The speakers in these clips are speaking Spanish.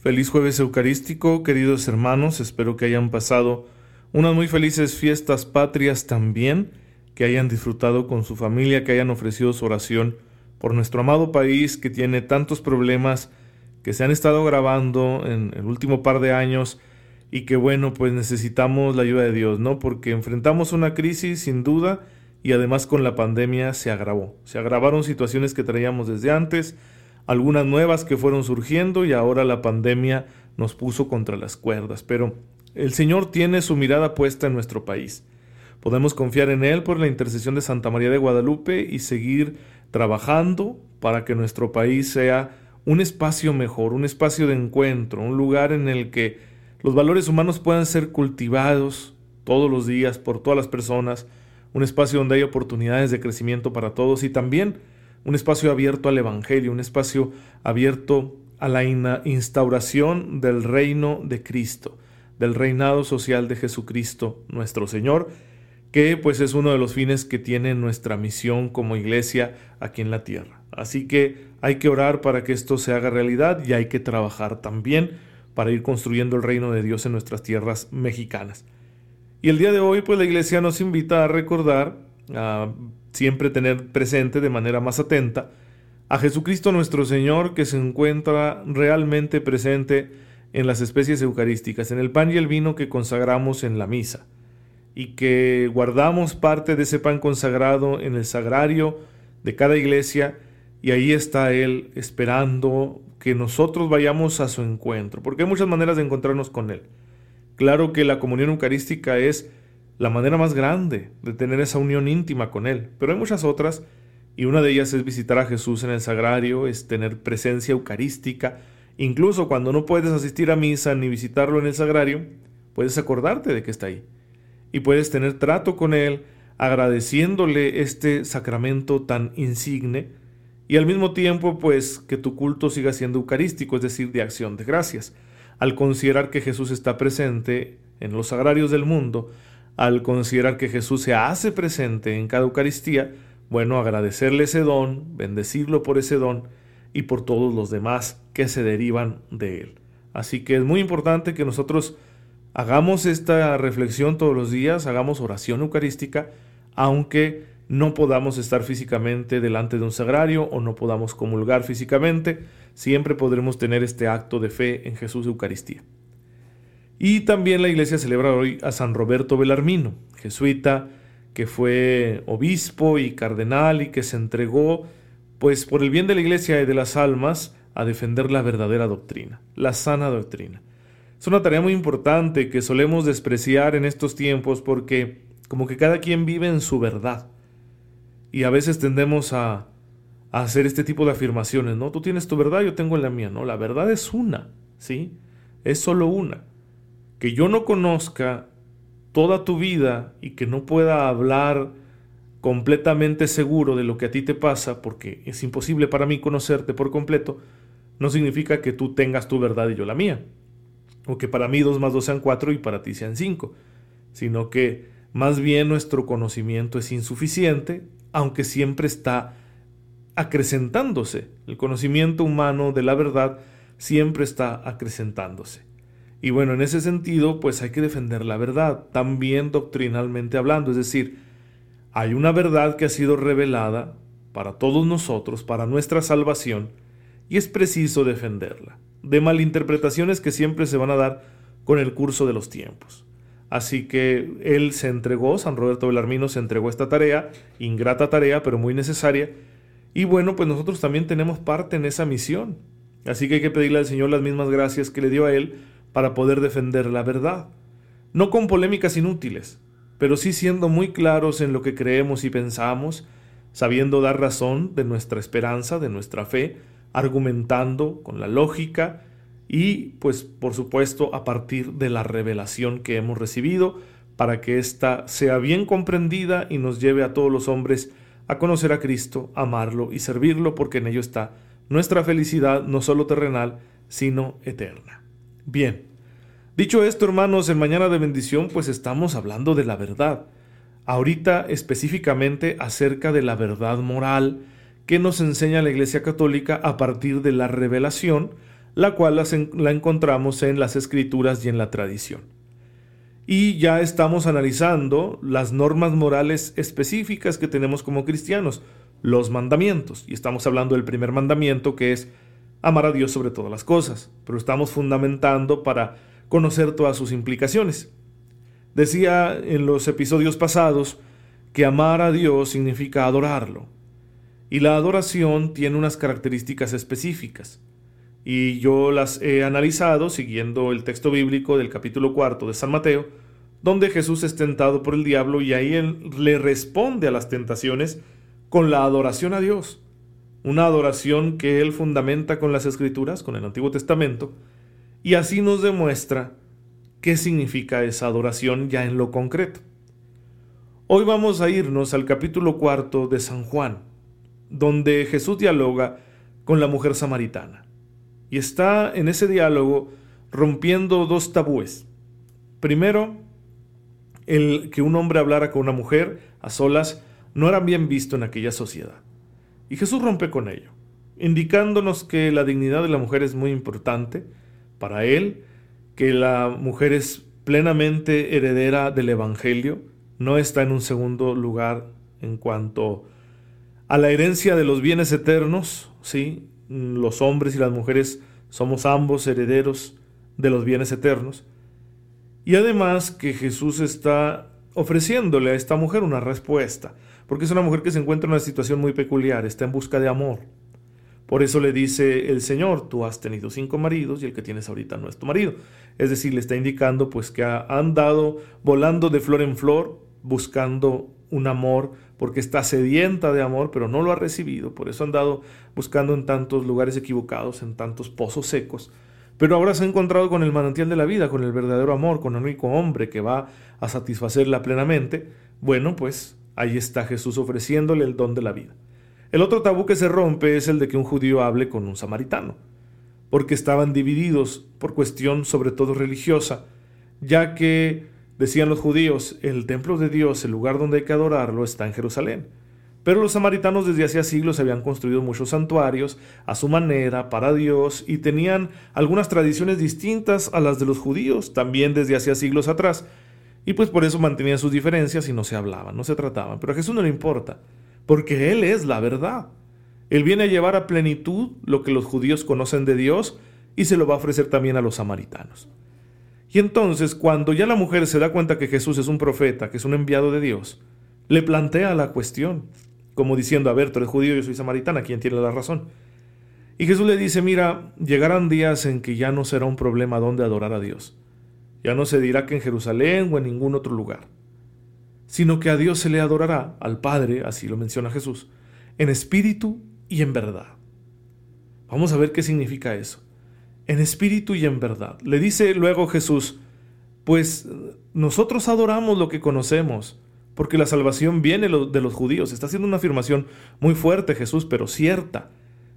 Feliz jueves eucarístico, queridos hermanos, espero que hayan pasado unas muy felices fiestas patrias también, que hayan disfrutado con su familia, que hayan ofrecido su oración por nuestro amado país que tiene tantos problemas que se han estado grabando en el último par de años y que bueno, pues necesitamos la ayuda de Dios, ¿no? Porque enfrentamos una crisis sin duda y además con la pandemia se agravó. Se agravaron situaciones que traíamos desde antes, algunas nuevas que fueron surgiendo y ahora la pandemia nos puso contra las cuerdas. Pero el Señor tiene su mirada puesta en nuestro país. Podemos confiar en Él por la intercesión de Santa María de Guadalupe y seguir trabajando para que nuestro país sea un espacio mejor, un espacio de encuentro, un lugar en el que los valores humanos puedan ser cultivados todos los días por todas las personas, un espacio donde hay oportunidades de crecimiento para todos y también un espacio abierto al Evangelio, un espacio abierto a la instauración del reino de Cristo, del reinado social de Jesucristo nuestro Señor, que pues es uno de los fines que tiene nuestra misión como iglesia aquí en la tierra. Así que hay que orar para que esto se haga realidad y hay que trabajar también para ir construyendo el reino de Dios en nuestras tierras mexicanas. Y el día de hoy pues la iglesia nos invita a recordar a siempre tener presente de manera más atenta a Jesucristo nuestro Señor que se encuentra realmente presente en las especies eucarísticas, en el pan y el vino que consagramos en la misa, y que guardamos parte de ese pan consagrado en el sagrario de cada iglesia, y ahí está Él esperando que nosotros vayamos a su encuentro, porque hay muchas maneras de encontrarnos con Él. Claro que la comunión eucarística es la manera más grande de tener esa unión íntima con Él. Pero hay muchas otras, y una de ellas es visitar a Jesús en el sagrario, es tener presencia eucarística. Incluso cuando no puedes asistir a misa ni visitarlo en el sagrario, puedes acordarte de que está ahí. Y puedes tener trato con Él, agradeciéndole este sacramento tan insigne, y al mismo tiempo, pues, que tu culto siga siendo eucarístico, es decir, de acción de gracias. Al considerar que Jesús está presente en los sagrarios del mundo, al considerar que Jesús se hace presente en cada Eucaristía, bueno, agradecerle ese don, bendecirlo por ese don y por todos los demás que se derivan de él. Así que es muy importante que nosotros hagamos esta reflexión todos los días, hagamos oración eucarística, aunque no podamos estar físicamente delante de un sagrario o no podamos comulgar físicamente, siempre podremos tener este acto de fe en Jesús Eucaristía. Y también la iglesia celebra hoy a San Roberto Belarmino, jesuita que fue obispo y cardenal y que se entregó, pues por el bien de la iglesia y de las almas, a defender la verdadera doctrina, la sana doctrina. Es una tarea muy importante que solemos despreciar en estos tiempos porque como que cada quien vive en su verdad. Y a veces tendemos a, a hacer este tipo de afirmaciones, ¿no? Tú tienes tu verdad, yo tengo la mía, ¿no? La verdad es una, ¿sí? Es solo una que yo no conozca toda tu vida y que no pueda hablar completamente seguro de lo que a ti te pasa, porque es imposible para mí conocerte por completo, no significa que tú tengas tu verdad y yo la mía, o que para mí dos más dos sean cuatro y para ti sean cinco, sino que más bien nuestro conocimiento es insuficiente, aunque siempre está acrecentándose. El conocimiento humano de la verdad siempre está acrecentándose. Y bueno, en ese sentido, pues hay que defender la verdad, también doctrinalmente hablando, es decir, hay una verdad que ha sido revelada para todos nosotros, para nuestra salvación, y es preciso defenderla, de malinterpretaciones que siempre se van a dar con el curso de los tiempos. Así que él se entregó, San Roberto Belarmino se entregó a esta tarea, ingrata tarea, pero muy necesaria, y bueno, pues nosotros también tenemos parte en esa misión. Así que hay que pedirle al Señor las mismas gracias que le dio a él, para poder defender la verdad. No con polémicas inútiles, pero sí siendo muy claros en lo que creemos y pensamos, sabiendo dar razón de nuestra esperanza, de nuestra fe, argumentando con la lógica y pues por supuesto a partir de la revelación que hemos recibido para que ésta sea bien comprendida y nos lleve a todos los hombres a conocer a Cristo, amarlo y servirlo, porque en ello está nuestra felicidad no solo terrenal, sino eterna. Bien, dicho esto, hermanos, en Mañana de Bendición, pues estamos hablando de la verdad. Ahorita específicamente acerca de la verdad moral que nos enseña la Iglesia Católica a partir de la revelación, la cual la encontramos en las escrituras y en la tradición y ya estamos analizando las normas morales específicas que tenemos como cristianos, los mandamientos. Y estamos hablando del primer mandamiento que es amar a Dios sobre todas las cosas, pero estamos fundamentando para conocer todas sus implicaciones. Decía en los episodios pasados que amar a Dios significa adorarlo. Y la adoración tiene unas características específicas. Y yo las he analizado siguiendo el texto bíblico del capítulo cuarto de San Mateo, donde Jesús es tentado por el diablo y ahí él le responde a las tentaciones con la adoración a Dios. Una adoración que él fundamenta con las escrituras, con el Antiguo Testamento, y así nos demuestra qué significa esa adoración ya en lo concreto. Hoy vamos a irnos al capítulo cuarto de San Juan, donde Jesús dialoga con la mujer samaritana. Y está en ese diálogo rompiendo dos tabúes. Primero, el que un hombre hablara con una mujer a solas no era bien visto en aquella sociedad. Y Jesús rompe con ello, indicándonos que la dignidad de la mujer es muy importante para él, que la mujer es plenamente heredera del Evangelio, no está en un segundo lugar en cuanto a la herencia de los bienes eternos, ¿sí? los hombres y las mujeres somos ambos herederos de los bienes eternos, y además que Jesús está ofreciéndole a esta mujer una respuesta, porque es una mujer que se encuentra en una situación muy peculiar, está en busca de amor. Por eso le dice el Señor, tú has tenido cinco maridos y el que tienes ahorita no es tu marido. Es decir, le está indicando pues que ha andado volando de flor en flor buscando un amor porque está sedienta de amor, pero no lo ha recibido. Por eso ha andado buscando en tantos lugares equivocados, en tantos pozos secos pero ahora se ha encontrado con el manantial de la vida, con el verdadero amor, con el único hombre que va a satisfacerla plenamente. Bueno, pues ahí está Jesús ofreciéndole el don de la vida. El otro tabú que se rompe es el de que un judío hable con un samaritano, porque estaban divididos por cuestión sobre todo religiosa, ya que, decían los judíos, el templo de Dios, el lugar donde hay que adorarlo, está en Jerusalén. Pero los samaritanos desde hacía siglos habían construido muchos santuarios a su manera para Dios y tenían algunas tradiciones distintas a las de los judíos también desde hacía siglos atrás. Y pues por eso mantenían sus diferencias y no se hablaban, no se trataban. Pero a Jesús no le importa, porque Él es la verdad. Él viene a llevar a plenitud lo que los judíos conocen de Dios y se lo va a ofrecer también a los samaritanos. Y entonces, cuando ya la mujer se da cuenta que Jesús es un profeta, que es un enviado de Dios, le plantea la cuestión como diciendo, a ver, tú eres judío, yo soy samaritana, ¿quién tiene la razón? Y Jesús le dice, mira, llegarán días en que ya no será un problema dónde adorar a Dios. Ya no se dirá que en Jerusalén o en ningún otro lugar, sino que a Dios se le adorará, al Padre, así lo menciona Jesús, en espíritu y en verdad. Vamos a ver qué significa eso. En espíritu y en verdad. Le dice luego Jesús, pues nosotros adoramos lo que conocemos porque la salvación viene de los judíos. Está haciendo una afirmación muy fuerte Jesús, pero cierta.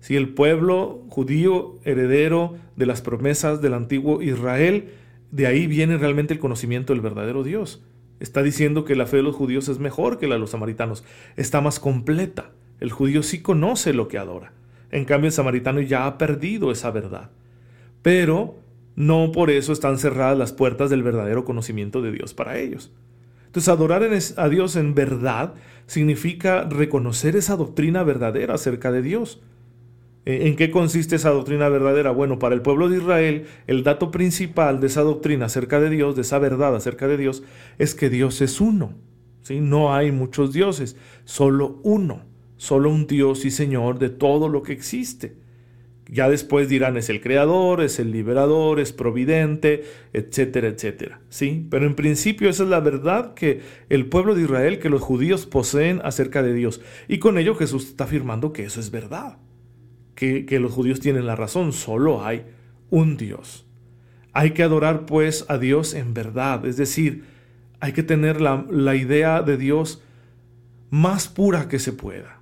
Si el pueblo judío, heredero de las promesas del antiguo Israel, de ahí viene realmente el conocimiento del verdadero Dios. Está diciendo que la fe de los judíos es mejor que la de los samaritanos, está más completa. El judío sí conoce lo que adora. En cambio, el samaritano ya ha perdido esa verdad. Pero no por eso están cerradas las puertas del verdadero conocimiento de Dios para ellos. Entonces, adorar a Dios en verdad significa reconocer esa doctrina verdadera acerca de Dios. ¿E, ¿En qué consiste esa doctrina verdadera? Bueno, para el pueblo de Israel, el dato principal de esa doctrina acerca de Dios, de esa verdad acerca de Dios, es que Dios es uno. ¿sí? No hay muchos dioses, solo uno, solo un Dios y Señor de todo lo que existe. Ya después dirán es el creador, es el liberador, es providente, etcétera, etcétera. ¿Sí? Pero en principio esa es la verdad que el pueblo de Israel, que los judíos poseen acerca de Dios. Y con ello Jesús está afirmando que eso es verdad. Que, los judíos tienen la razón, solo hay un Dios. Hay que adorar pues a Dios en verdad, es decir, hay que tener la, la idea de Dios más pura que se pueda.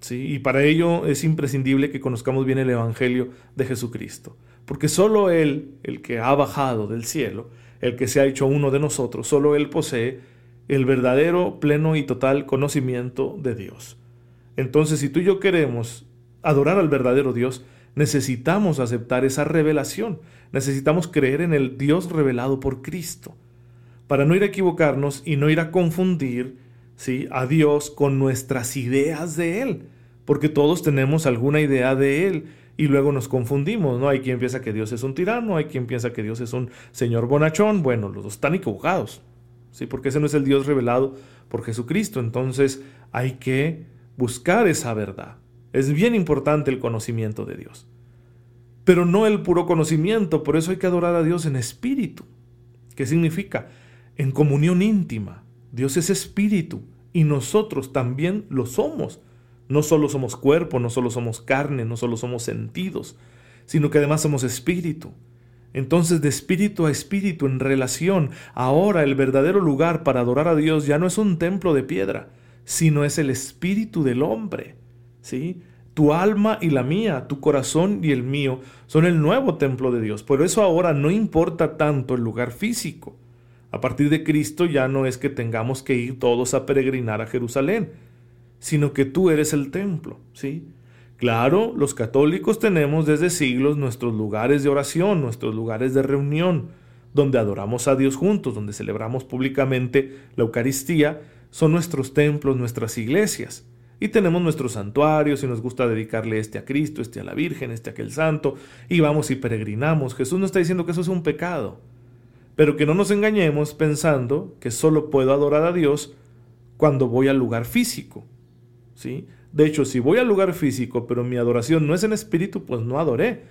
¿sí? Y para ello es imprescindible que conozcamos bien el Evangelio de Jesucristo, porque solo Él, el que ha bajado del cielo, el que se ha hecho uno de nosotros, solo Él posee el verdadero, pleno y total conocimiento de Dios. Entonces, si tú y yo queremos adorar al verdadero Dios, necesitamos aceptar esa revelación, necesitamos creer en el Dios revelado por Cristo, para no ir a equivocarnos y no ir a confundir ¿sí? a Dios con nuestras ideas de Él, porque todos tenemos alguna idea de Él y luego nos confundimos, ¿no? Hay quien piensa que Dios es un tirano, hay quien piensa que Dios es un señor bonachón, bueno, los dos están equivocados, ¿sí? Porque ese no es el Dios revelado por Jesucristo, entonces hay que buscar esa verdad. Es bien importante el conocimiento de Dios, pero no el puro conocimiento, por eso hay que adorar a Dios en espíritu. ¿Qué significa? En comunión íntima, Dios es espíritu y nosotros también lo somos. No solo somos cuerpo, no solo somos carne, no solo somos sentidos, sino que además somos espíritu. Entonces de espíritu a espíritu en relación, ahora el verdadero lugar para adorar a Dios ya no es un templo de piedra, sino es el espíritu del hombre. ¿Sí? Tu alma y la mía, tu corazón y el mío son el nuevo templo de Dios. Por eso ahora no importa tanto el lugar físico. A partir de Cristo ya no es que tengamos que ir todos a peregrinar a Jerusalén, sino que tú eres el templo, ¿sí? Claro, los católicos tenemos desde siglos nuestros lugares de oración, nuestros lugares de reunión, donde adoramos a Dios juntos, donde celebramos públicamente la Eucaristía, son nuestros templos, nuestras iglesias. Y tenemos nuestros santuarios y nos gusta dedicarle este a Cristo, este a la Virgen, este a aquel santo, y vamos y peregrinamos. Jesús no está diciendo que eso es un pecado. Pero que no nos engañemos pensando que solo puedo adorar a Dios cuando voy al lugar físico. ¿sí? De hecho, si voy al lugar físico, pero mi adoración no es en espíritu, pues no adoré.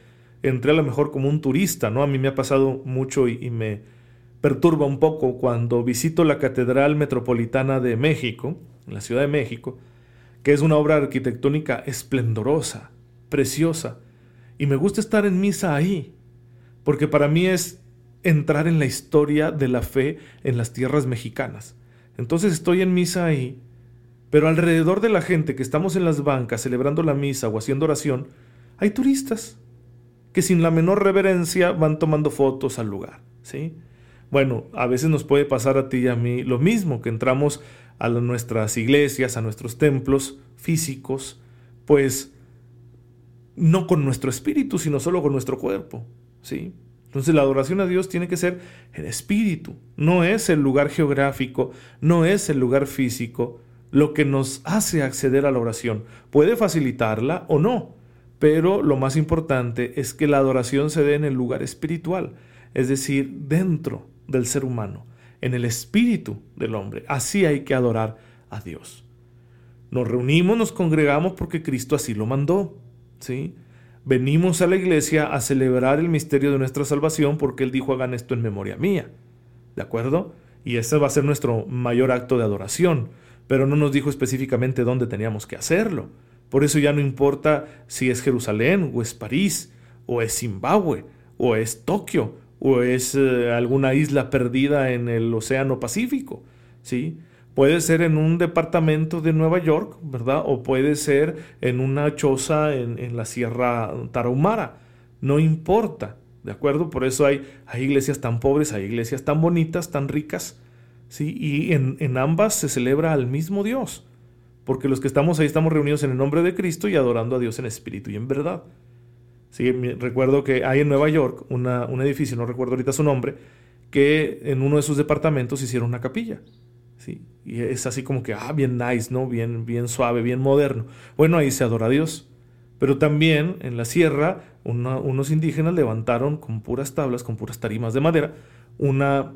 Entré a lo mejor como un turista, ¿no? A mí me ha pasado mucho y, y me perturba un poco cuando visito la Catedral Metropolitana de México, en la Ciudad de México, que es una obra arquitectónica esplendorosa, preciosa, y me gusta estar en misa ahí, porque para mí es entrar en la historia de la fe en las tierras mexicanas. Entonces estoy en misa ahí, pero alrededor de la gente que estamos en las bancas celebrando la misa o haciendo oración, hay turistas que sin la menor reverencia van tomando fotos al lugar, ¿sí? Bueno, a veces nos puede pasar a ti y a mí lo mismo, que entramos a nuestras iglesias, a nuestros templos físicos, pues no con nuestro espíritu, sino solo con nuestro cuerpo, ¿sí? Entonces la adoración a Dios tiene que ser en espíritu, no es el lugar geográfico, no es el lugar físico lo que nos hace acceder a la oración. Puede facilitarla o no, pero lo más importante es que la adoración se dé en el lugar espiritual, es decir, dentro del ser humano, en el espíritu del hombre. Así hay que adorar a Dios. Nos reunimos, nos congregamos porque Cristo así lo mandó, ¿sí? Venimos a la iglesia a celebrar el misterio de nuestra salvación porque Él dijo hagan esto en memoria mía. ¿De acuerdo? Y ese va a ser nuestro mayor acto de adoración, pero no nos dijo específicamente dónde teníamos que hacerlo. Por eso ya no importa si es Jerusalén o es París o es Zimbabue o es Tokio o es eh, alguna isla perdida en el Océano Pacífico. ¿sí? Puede ser en un departamento de Nueva York, ¿verdad? O puede ser en una choza en, la Sierra Tarahumara. No importa, ¿de acuerdo? Por eso hay, hay iglesias tan pobres, hay iglesias tan bonitas, tan ricas, ¿sí? Y en, en ambas se celebra al mismo Dios. Porque los que estamos ahí estamos reunidos en el nombre de Cristo y adorando a Dios en espíritu y en verdad. Sí, recuerdo que hay en Nueva York una, un edificio, no recuerdo ahorita su nombre, que en uno de sus departamentos hicieron una capilla. Y es así como que, ah, bien nice, ¿no? Bien, bien suave, bien moderno. Bueno, ahí se adora a Dios. Pero también en la sierra, unos indígenas levantaron con puras tablas, con puras tarimas de madera, una,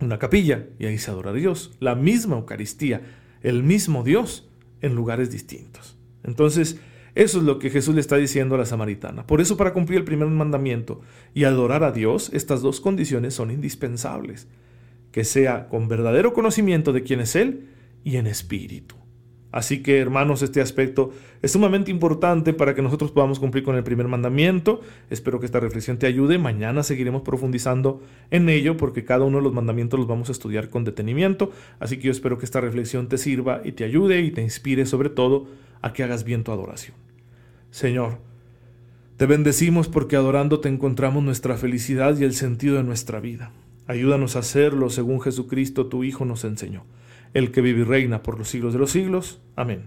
una capilla y ahí se adora a Dios. La misma Eucaristía, el mismo Dios en lugares distintos. Entonces, Eso es lo que Jesús le está diciendo a la samaritana. Por eso para cumplir el primer mandamiento y adorar a Dios, estas dos condiciones son indispensables. Que sea con verdadero conocimiento de quién es Él y en espíritu. Así que, hermanos, este aspecto es sumamente importante para que nosotros podamos cumplir con el primer mandamiento. Espero que esta reflexión te ayude. Mañana seguiremos profundizando en ello porque cada uno de los mandamientos los vamos a estudiar con detenimiento. Así que yo espero que esta reflexión te sirva y te ayude y te inspire sobre todo a que hagas bien tu adoración. Señor, te bendecimos porque adorándote encontramos nuestra felicidad y el sentido de nuestra vida. Ayúdanos a hacerlo según Jesucristo tu Hijo nos enseñó el que vive y reina por los siglos de los siglos. Amén.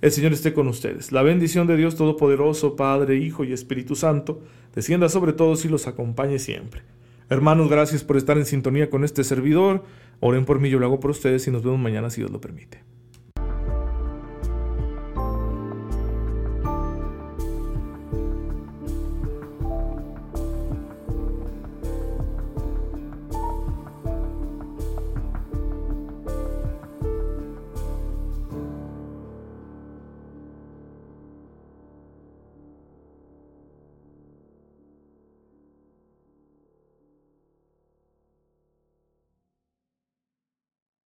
El Señor esté con ustedes. La bendición de Dios Todopoderoso, Padre, Hijo y Espíritu Santo, descienda sobre todos y los acompañe siempre. Hermanos, gracias por estar en sintonía con este servidor. Oren por mí, yo lo hago por ustedes y nos vemos mañana si Dios lo permite.